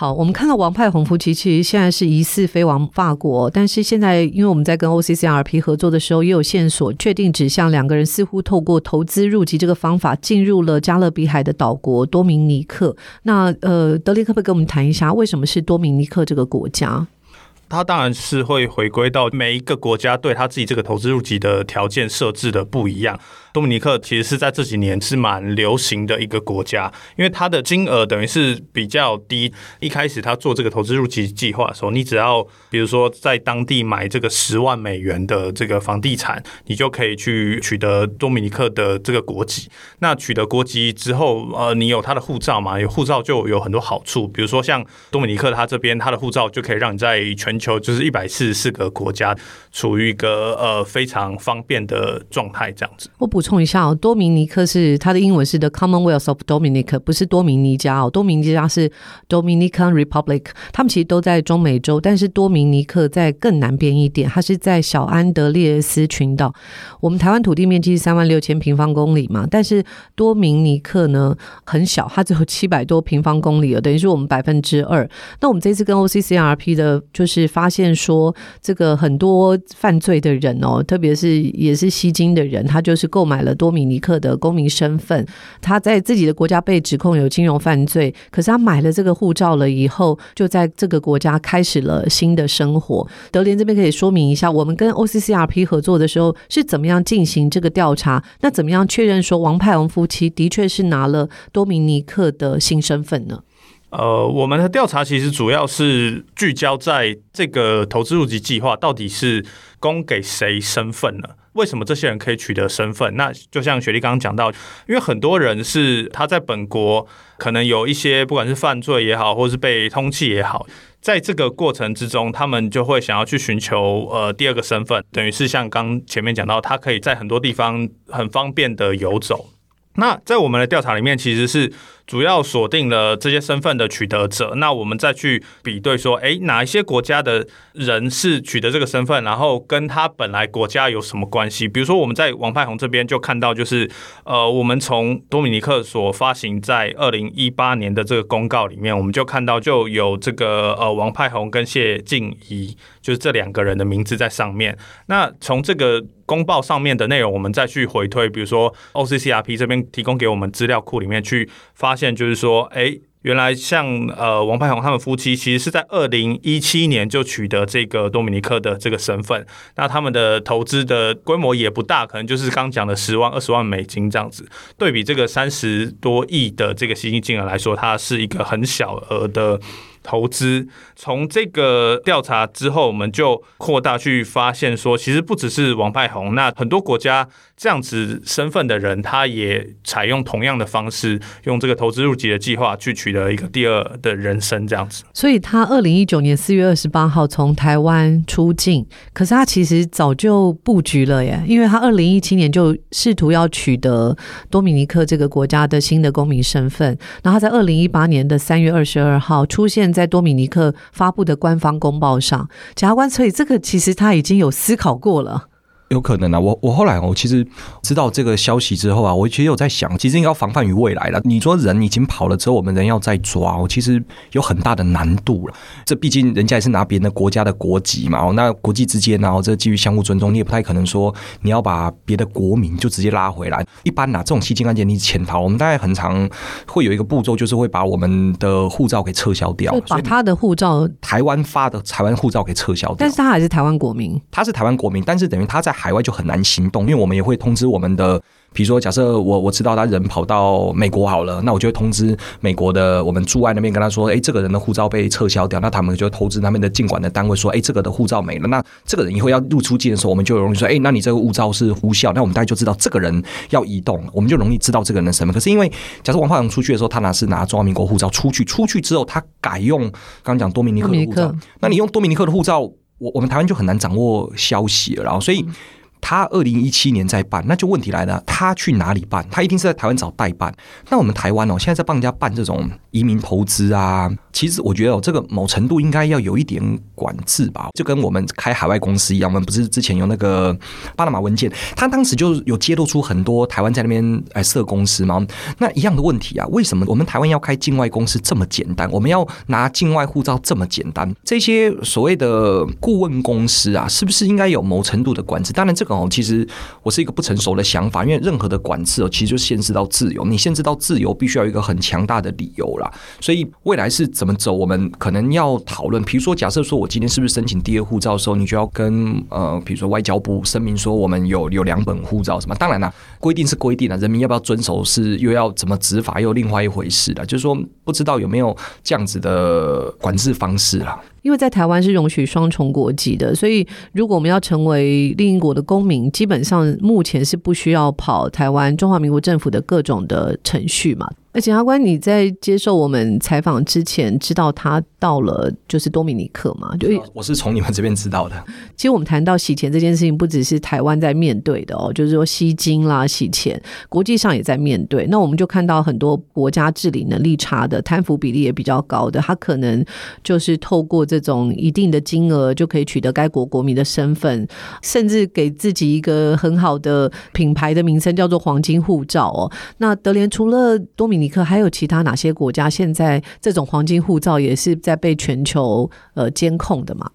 S1: 好，我们看到王派红夫妻其实现在是疑似飞往法国，但是现在因为我们在跟 OCCRP 合作的时候，也有线索确定指向两个人似乎透过投资入籍这个方法进入了加勒比海的岛国多明尼克。那呃，德林可不可以跟我们谈一下，为什么是多明尼克这个国家？
S3: 他当然是会回归到每一个国家对他自己这个投资入籍的条件设置的不一样。多米尼克其实是在这几年是蛮流行的一个国家，因为它的金额等于是比较低。一开始他做这个投资入籍计划的时候，你只要比如说在当地买这个十万美元的这个房地产，你就可以去取得多米尼克的这个国籍。那取得国籍之后，呃，你有他的护照嘛？有护照就有很多好处，比如说像多米尼克他这边，他的护照就可以让你在全球就是一百四十四个国家处于一个呃非常方便的状态，这样子。
S1: 我不。补充一下哦，多明尼克是它的英文是 The Commonwealth of Dominica，不是多米尼加哦，多米尼加是 Dominican Republic，他们其实都在中美洲，但是多明尼克在更南边一点，它是在小安德烈斯群岛。我们台湾土地面积是三万六千平方公里嘛，但是多明尼克呢很小，它只有 七百多平方公里了，等于是我们百分之二。那我们这次跟 OCCRP 的，就是发现说，这个很多犯罪的人哦，特别是也是吸金的人，他就是购买。买了多米尼克的公民身份，他在自己的国家被指控有金融犯罪，可是他买了这个护照了以后，就在这个国家开始了新的生活。德联这边可以说明一下，我们跟 OCCRP 合作的时候是怎么样进行这个调查？那怎么样确认说王派鸿夫妻的确是拿了多米尼克的新身份呢？
S3: 呃，我们的调查其实主要是聚焦在这个投资入籍计划到底是供给谁身份呢？为什么这些人可以取得身份？那就像雪莉刚刚讲到，因为很多人是他在本国可能有一些不管是犯罪也好，或是被通缉也好，在这个过程之中，他们就会想要去寻求呃第二个身份，等于是像刚前面讲到，他可以在很多地方很方便的游走。那在我们的调查里面，其实是。主要锁定了这些身份的取得者，那我们再去比对说，哎，哪一些国家的人是取得这个身份，然后跟他本来国家有什么关系？比如说我们在王派红这边就看到，就是呃，我们从多米尼克所发行在二零一八年的这个公告里面，我们就看到就有这个呃王派红跟谢静怡，就是这两个人的名字在上面。那从这个公报上面的内容，我们再去回推，比如说 OCCRP 这边提供给我们资料库里面去发。现就是说，哎，原来像呃王派红他们夫妻，其实是在二零一七年就取得这个多米尼克的这个身份。那他们的投资的规模也不大，可能就是刚讲的十万、二十万美金这样子。对比这个三十多亿的这个吸金金额来说，它是一个很小额的投资。从这个调查之后，我们就扩大去发现说，其实不只是王派红，那很多国家这样子身份的人，他也采用同样的方式，用这个投资入籍的计划去取得一个第二的人生，这样子。
S1: 所以他二零一九年四月二十八号从台湾出境，可是他其实早就布局了耶，因为他二零一七年就试图要取得多米尼克这个国家的新的公民身份，然后在二零一八年的三月二十二号出现在多米尼克发布的官方公报上，检察官，所以这个其实他已经有思考过了。
S2: 有可能啊，我我后来我其实知道这个消息之后啊，我其实有在想，其实应该要防范于未来了。你说人已经跑了之后，我们人要再抓，我其实有很大的难度了。这毕竟人家也是拿别人的国家的国籍嘛，哦，那国际之间，然后这基于相互尊重，你也不太可能说你要把别的国民就直接拉回来。一般呐，这种吸金案件你潜逃，我们大概很常会有一个步骤，就是会把我们的护照给撤销掉，
S1: 把他的护照
S2: 台湾发的台湾护照给撤销掉。
S1: 但是他还是台湾国民，
S2: 他是台湾国民，但是等于他在。海外就很难行动，因为我们也会通知我们的，比如说，假设我我知道他人跑到美国好了，那我就会通知美国的我们驻外那边跟他说，哎，这个人的护照被撤销掉，那他们就通知他们的进管的单位说，哎，这个的护照没了，那这个人以后要入出境的时候，我们就容易说，哎，那你这个护照是无效，那我们大家就知道这个人要移动，我们就容易知道这个人的身份。可是因为假设王浩洋出去的时候，他拿是拿中华民国护照出去，出去之后他改用刚刚讲多米尼克的护照，那你用多米尼克的护照，我我们台湾就很难掌握消息了，然后所以。他二零一七年在办，那就问题来了，他去哪里办？他一定是在台湾找代办。那我们台湾哦，现在在帮人家办这种移民投资啊，其实我觉得哦，这个某程度应该要有一点管制吧，就跟我们开海外公司一样。我们不是之前有那个巴拿马文件，他当时就有揭露出很多台湾在那边来设公司嘛。那一样的问题啊，为什么我们台湾要开境外公司这么简单？我们要拿境外护照这么简单？这些所谓的顾问公司啊，是不是应该有某程度的管制？当然这个。哦，其实我是一个不成熟的想法，因为任何的管制哦，其实就限制到自由。你限制到自由，必须要有一个很强大的理由啦。所以未来是怎么走，我们可能要讨论。比如说，假设说我今天是不是申请第二护照的时候，你就要跟呃，比如说外交部声明说我们有有两本护照什么？当然了，规定是规定了，人民要不要遵守是又要怎么执法，又另外一回事了。就是说，不知道有没有这样子的管制方式了。
S1: 因为在台湾是容许双重国籍的，所以如果我们要成为另一国的公民，基本上目前是不需要跑台湾中华民国政府的各种的程序嘛。而检察官，你在接受我们采访之前，知道他到了就是多米尼克吗？就
S2: 我是从你们这边知道的。
S1: 其实我们谈到洗钱这件事情，不只是台湾在面对的哦，就是说吸金啦、洗钱，国际上也在面对。那我们就看到很多国家治理能力差的、贪腐比例也比较高的，他可能就是透过这种一定的金额就可以取得该国国民的身份，甚至给自己一个很好的品牌的名称，叫做黄金护照哦。那德联除了多米尼克还有其他哪些国家现在这种黄金护照也是在被全球呃监控的吗？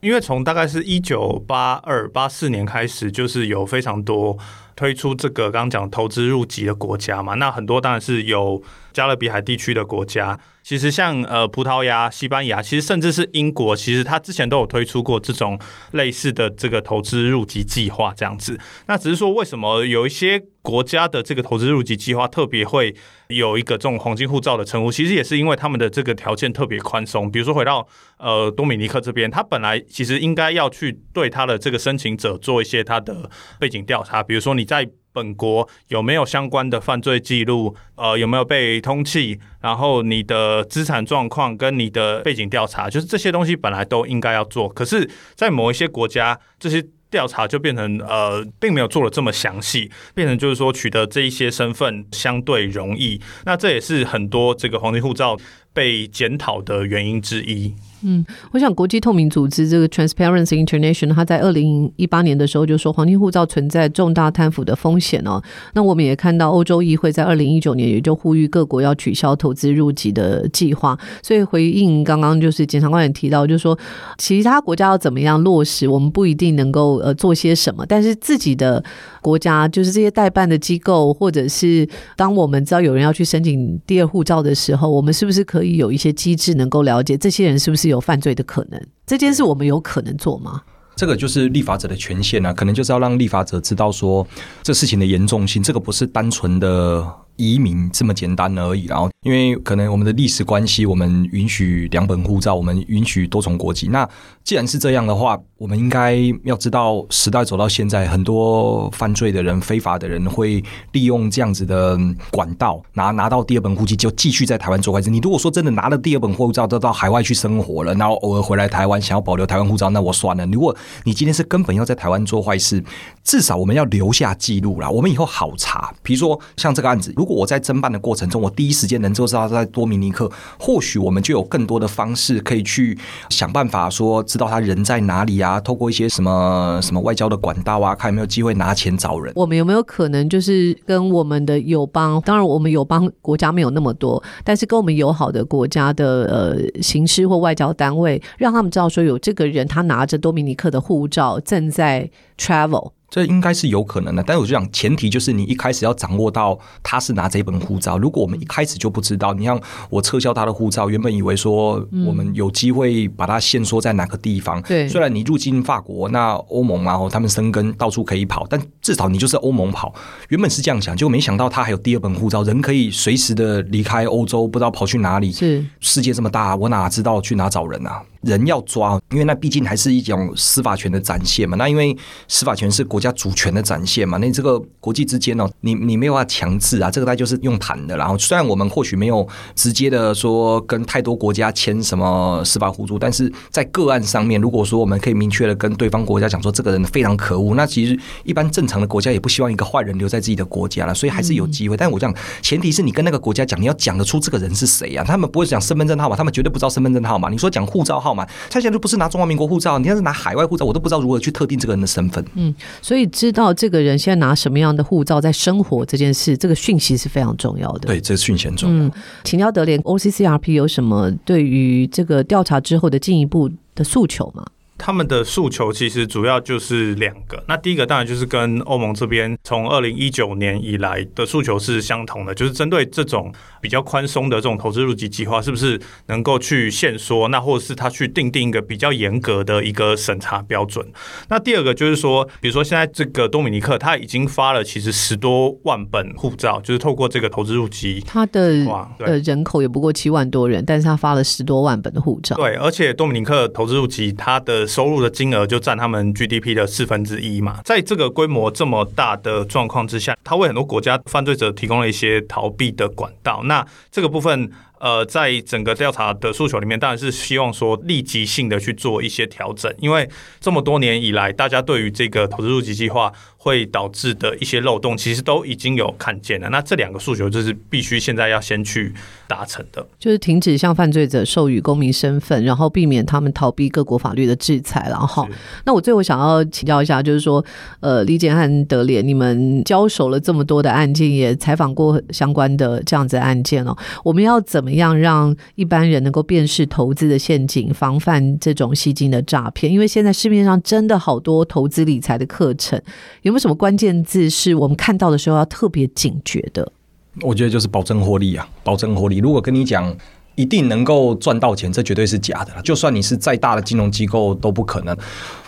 S3: 因为从大概是一九八二八四年开始，就是有非常多推出这个刚刚讲投资入籍的国家嘛，那很多当然是有加勒比海地区的国家。其实像呃葡萄牙、西班牙，其实甚至是英国，其实它之前都有推出过这种类似的这个投资入籍计划这样子。那只是说为什么有一些国家的这个投资入籍计划特别会有一个这种黄金护照的称呼？其实也是因为他们的这个条件特别宽松。比如说回到呃多米尼克这边，他本来其实应该要去对他的这个申请者做一些他的背景调查，比如说你在。本国有没有相关的犯罪记录？呃，有没有被通缉？然后你的资产状况跟你的背景调查，就是这些东西本来都应该要做。可是，在某一些国家，这些调查就变成呃，并没有做的这么详细，变成就是说取得这一些身份相对容易。那这也是很多这个黄金护照被检讨的原因之一。
S1: 嗯，我想国际透明组织这个 Transparency International，他在二零一八年的时候就说黄金护照存在重大贪腐的风险哦。那我们也看到欧洲议会在二零一九年也就呼吁各国要取消投资入籍的计划。所以回应刚刚就是检察官也提到，就是说其他国家要怎么样落实，我们不一定能够呃做些什么，但是自己的国家就是这些代办的机构，或者是当我们知道有人要去申请第二护照的时候，我们是不是可以有一些机制能够了解这些人是不是有。犯罪的可能，这件事我们有可能做吗？
S2: 这个就是立法者的权限啊，可能就是要让立法者知道说这事情的严重性，这个不是单纯的移民这么简单而已。然后，因为可能我们的历史关系，我们允许两本护照，我们允许多重国籍。那既然是这样的话，我们应该要知道，时代走到现在，很多犯罪的人、非法的人会利用这样子的管道拿拿到第二本户籍，就继续在台湾做坏事。你如果说真的拿了第二本护照，都到海外去生活了，然后偶尔回来台湾想要保留台湾护照，那我算了。如果你今天是根本要在台湾做坏事，至少我们要留下记录啦，我们以后好查。比如说像这个案子，如果我在侦办的过程中，我第一时间能够知道他在多米尼克，或许我们就有更多的方式可以去想办法说知道他人在哪里啊，透过一些什么什么外交的管道啊，看有没有机会拿钱找人。
S1: 我们有没有可能就是跟我们的友邦，当然我们友邦国家没有那么多，但是跟我们友好的国家的呃行施或外交单位，让他们知道说有这个人他拿着多米尼克的护照正在 travel。
S2: 这应该是有可能的，但是我就讲，前提就是你一开始要掌握到他是拿这本护照。如果我们一开始就不知道，你像我撤销他的护照，原本以为说我们有机会把它限缩在哪个地方。对，虽然你入境法国，那欧盟然后，他们生根到处可以跑，但至少你就是欧盟跑。原本是这样想，结果没想到他还有第二本护照，人可以随时的离开欧洲，不知道跑去哪里。是世界这么大，我哪知道去哪找人啊？人要抓，因为那毕竟还是一种司法权的展现嘛。那因为司法权是国家主权的展现嘛。那这个国际之间呢，你你没有办法强制啊。这个大概就是用谈的。然后虽然我们或许没有直接的说跟太多国家签什么司法互助，但是在个案上面，如果说我们可以明确的跟对方国家讲说这个人非常可恶，那其实一般正常的国家也不希望一个坏人留在自己的国家了。所以还是有机会。但我讲前提是你跟那个国家讲，你要讲得出这个人是谁啊？他们不会讲身份证号码，他们绝对不知道身份证号码。你说讲护照号码。他现在就不是拿中华民国护照，你要是拿海外护照，我都不知道如何去特定这个人的身份。
S1: 嗯，所以知道这个人现在拿什么样的护照在生活这件事，这个讯息是非常重要的。
S2: 对，这个讯息很重要。嗯，
S1: 请教德联，OCCRP 有什么对于这个调查之后的进一步的诉求吗？
S3: 他们的诉求其实主要就是两个。那第一个当然就是跟欧盟这边从二零一九年以来的诉求是相同的，就是针对这种比较宽松的这种投资入籍计划，是不是能够去限缩？那或者是他去定定一个比较严格的一个审查标准？那第二个就是说，比如说现在这个多米尼克他已经发了其实十多万本护照，就是透过这个投资入籍，
S1: 他的呃人口也不过七万多人，但是他发了十多万本的护照。
S3: 对，而且多米尼克投资入籍他的收入的金额就占他们 GDP 的四分之一嘛，在这个规模这么大的状况之下，他为很多国家犯罪者提供了一些逃避的管道。那这个部分，呃，在整个调查的诉求里面，当然是希望说立即性的去做一些调整，因为这么多年以来，大家对于这个投资入籍计划。会导致的一些漏洞，其实都已经有看见了。那这两个诉求就是必须现在要先去达成的，
S1: 就是停止向犯罪者授予公民身份，然后避免他们逃避各国法律的制裁。然后，那我最后想要请教一下，就是说，呃，李简和德联，你们交手了这么多的案件，也采访过相关的这样子的案件哦。我们要怎么样让一般人能够辨识投资的陷阱，防范这种吸金的诈骗？因为现在市面上真的好多投资理财的课程，有没有什么关键字是我们看到的时候要特别警觉的？
S2: 我觉得就是保证获利啊，保证获利。如果跟你讲一定能够赚到钱，这绝对是假的了。就算你是再大的金融机构都不可能。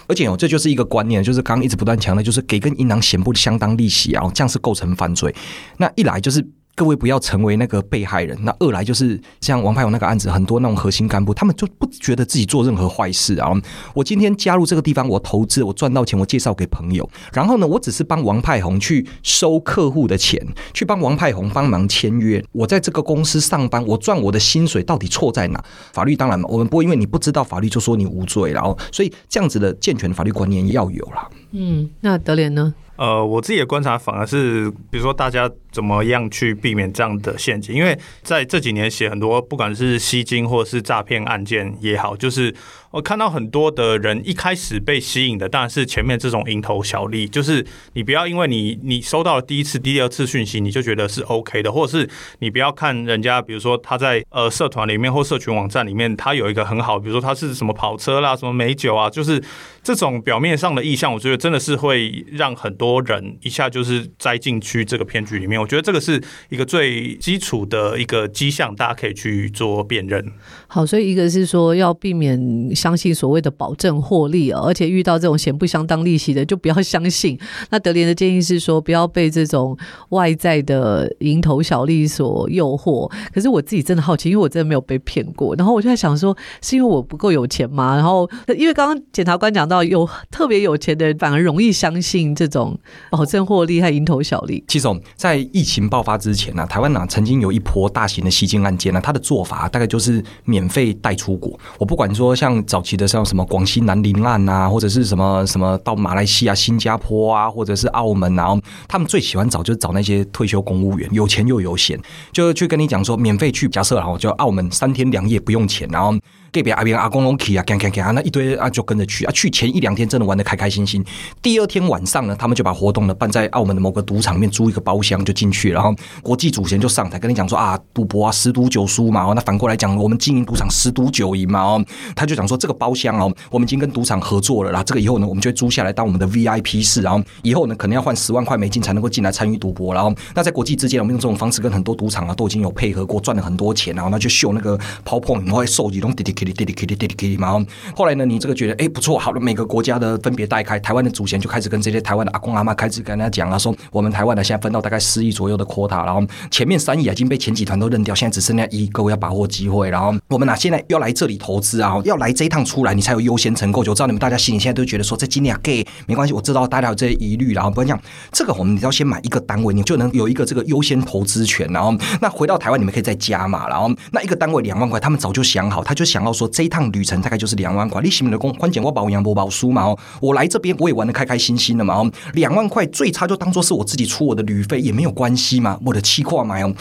S2: 而且哦，这就是一个观念，就是刚刚一直不断强调，就是给跟银行显不相当利息啊，这样是构成犯罪。那一来就是。各位不要成为那个被害人。那二来就是像王派勇那个案子，很多那种核心干部，他们就不觉得自己做任何坏事啊。我今天加入这个地方，我投资，我赚到钱，我介绍给朋友。然后呢，我只是帮王派红去收客户的钱，去帮王派红帮忙签约。我在这个公司上班，我赚我的薪水，到底错在哪？法律当然，我们不会因为你不知道法律就说你无罪。然后，所以这样子的健全的法律观念要有了。
S1: 嗯，那德联呢？
S3: 呃，我自己的观察反而是，比如说大家怎么样去避免这样的陷阱，因为在这几年写很多，不管是吸金或者是诈骗案件也好，就是。我看到很多的人一开始被吸引的当然是前面这种蝇头小利，就是你不要因为你你收到了第一次、第二次讯息，你就觉得是 OK 的，或者是你不要看人家，比如说他在呃社团里面或社群网站里面，他有一个很好，比如说他是什么跑车啦、什么美酒啊，就是这种表面上的意向，我觉得真的是会让很多人一下就是栽进去这个骗局里面。觉得这个是一个最基础的一个迹象，大家可以去做辨认。
S1: 好，所以一个是说要避免相信所谓的保证获利哦，而且遇到这种嫌不相当利息的就不要相信。那德联的建议是说，不要被这种外在的蝇头小利所诱惑。可是我自己真的好奇，因为我真的没有被骗过，然后我就在想说，是因为我不够有钱吗？然后因为刚刚检察官讲到，有特别有钱的人反而容易相信这种保证获利和蝇头小利。
S2: 其实在疫情爆发之前呢、台湾呢、曾经有一波大型的吸金案件呢、啊，它的做法大概就是免费带出国。我不管说像早期的像什么广西南宁案啊，或者是什么什么到马来西亚、新加坡啊，或者是澳门啊，他们最喜欢找就是找那些退休公务员，有钱又有闲，就去跟你讲说免费去，假设然后就澳门三天两夜不用钱，然后。隔壁阿边阿公拢去啊，看看看啊，那一堆啊就跟着去啊。去前一两天真的玩得开开心心，第二天晚上呢，他们就把活动呢办在澳门的某个赌场面，租一个包厢就进去，然后国际主权就上台跟你讲说啊，赌博啊十赌九输嘛，哦，那反过来讲，我们经营赌场十赌九赢嘛，哦，他就讲说这个包厢哦，我们已经跟赌场合作了啦，这个以后呢，我们就会租下来当我们的 VIP 室，然后以后呢，可能要换十万块美金才能够进来参与赌博，然后那在国际之间，我们用这种方式跟很多赌场啊都已经有配合过，赚了很多钱，然后那就秀那个 PowerPoint，然后收集，拢滴滴滴滴滴滴滴可以吗？后来呢，你这个觉得哎不错，好了，每个国家的分别带开，台湾的主权就开始跟这些台湾的阿公阿妈开始跟他讲啊，说我们台湾呢现在分到大概十亿左右的 quota，然后前面三亿已经被前几团都认掉，现在只剩下一，各位要把握机会。然后我们呢、啊，现在要来这里投资啊，要来这一趟出来，你才有优先承购。就知道你们大家心里现在都觉得说这今年给没关系，我知道大家有这些疑虑，然后不然讲这个，我们你要先买一个单位，你就能有一个这个优先投资权。然后那回到台湾，你们可以再加嘛，然后那一个单位两万块，他们早就想好，他就想说这一趟旅程大概就是两万。管理型的工，关键我保养不保输嘛哦，我来这边我也玩的开开心心的嘛哦，两万块最差就当做是我自己出我的旅费也没有关系嘛，我的气话嘛哦。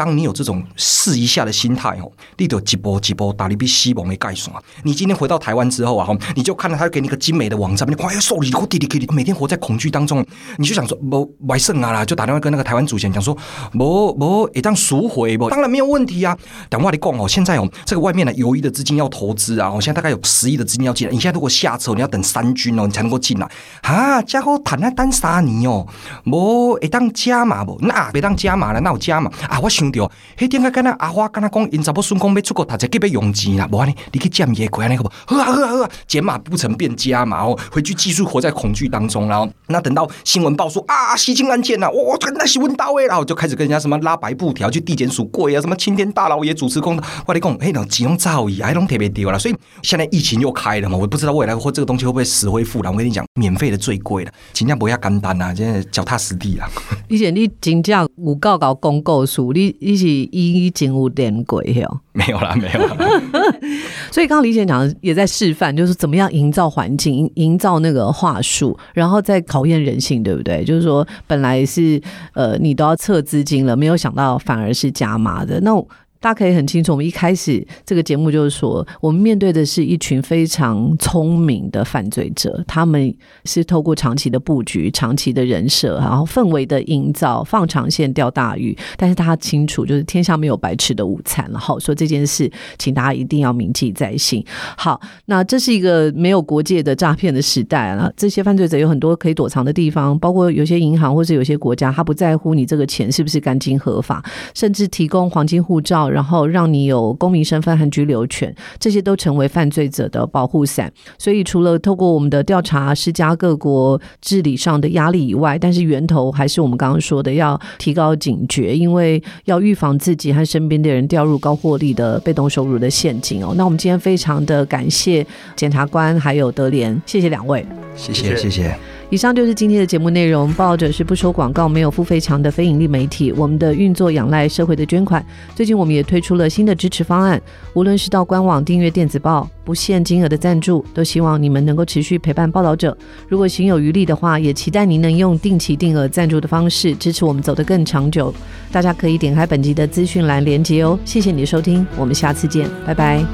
S2: 当你有这种试一下的心态哦，你就一波一波打你比西蒙的概算。你今天回到台湾之后啊，你就看到他给你一个精美的网站，你快要受理，我弟弟弟弟每天活在恐惧当中，你就想说不外省啊啦，就打电话跟那个台湾主席讲说，不不一旦赎回不，当然没有问题啊。等话你讲哦，现在哦，这个外面呢有亿的资金要投资啊，我现在大概有十亿的资金要进来，你现在如果下车，你要等三军哦，你才能够进来啊。家伙谈那单啥你哦，不一旦加码不，那别当加码了，那我加码啊，我想。对，迄点个跟那阿花跟他讲，因查某孙讲要出国读册，急要用钱啦。无安尼，你去占野鬼安尼好不？好啊好啊好啊，减码不成变加码哦，回去继续活在恐惧当中。然后，那等到新闻报说啊，吸金案件呐，哇，那新闻到位了，然后就开始跟人家什么拉白布条去地检署跪啊，什么青天大老爷主持公道。我跟你讲，嘿，那金融造诣还拢特别丢了。所以现在疫情又开了嘛，我不知道未来或这个东西会不会死灰复燃。我跟你讲，免费的最贵了，真正不要简单啊，现在脚踏实地啊。
S1: 以前你真正有够搞公告数，你你是。已经有点鬼哟，
S2: 没有啦，没有啦。
S1: 所以刚刚李姐讲的也在示范，就是怎么样营造环境，营造那个话术，然后再考验人性，对不对？就是说，本来是呃，你都要撤资金了，没有想到反而是加码的那。大家可以很清楚，我们一开始这个节目就是说，我们面对的是一群非常聪明的犯罪者，他们是透过长期的布局、长期的人设，然后氛围的营造，放长线钓大鱼。但是大家清楚，就是天下没有白吃的午餐了。好，所以这件事，请大家一定要铭记在心。好，那这是一个没有国界的诈骗的时代了，这些犯罪者有很多可以躲藏的地方，包括有些银行或是有些国家，他不在乎你这个钱是不是干净合法，甚至提供黄金护照。然后让你有公民身份和居留权，这些都成为犯罪者的保护伞。所以，除了透过我们的调查施加各国治理上的压力以外，但是源头还是我们刚刚说的，要提高警觉，因为要预防自己和身边的人掉入高获利的被动收入的陷阱哦。那我们今天非常的感谢检察官还有德联，谢谢两位，
S2: 谢谢谢谢。谢谢
S1: 以上就是今天的节目内容。报道者是不收广告、没有付费墙的非盈利媒体。我们的运作仰赖社会的捐款。最近我们也推出了新的支持方案，无论是到官网订阅电子报，不限金额的赞助，都希望你们能够持续陪伴报道者。如果行有余力的话，也期待您能用定期定额赞助的方式支持我们走得更长久。大家可以点开本集的资讯栏连接哦。谢谢你的收听，我们下次见，拜拜。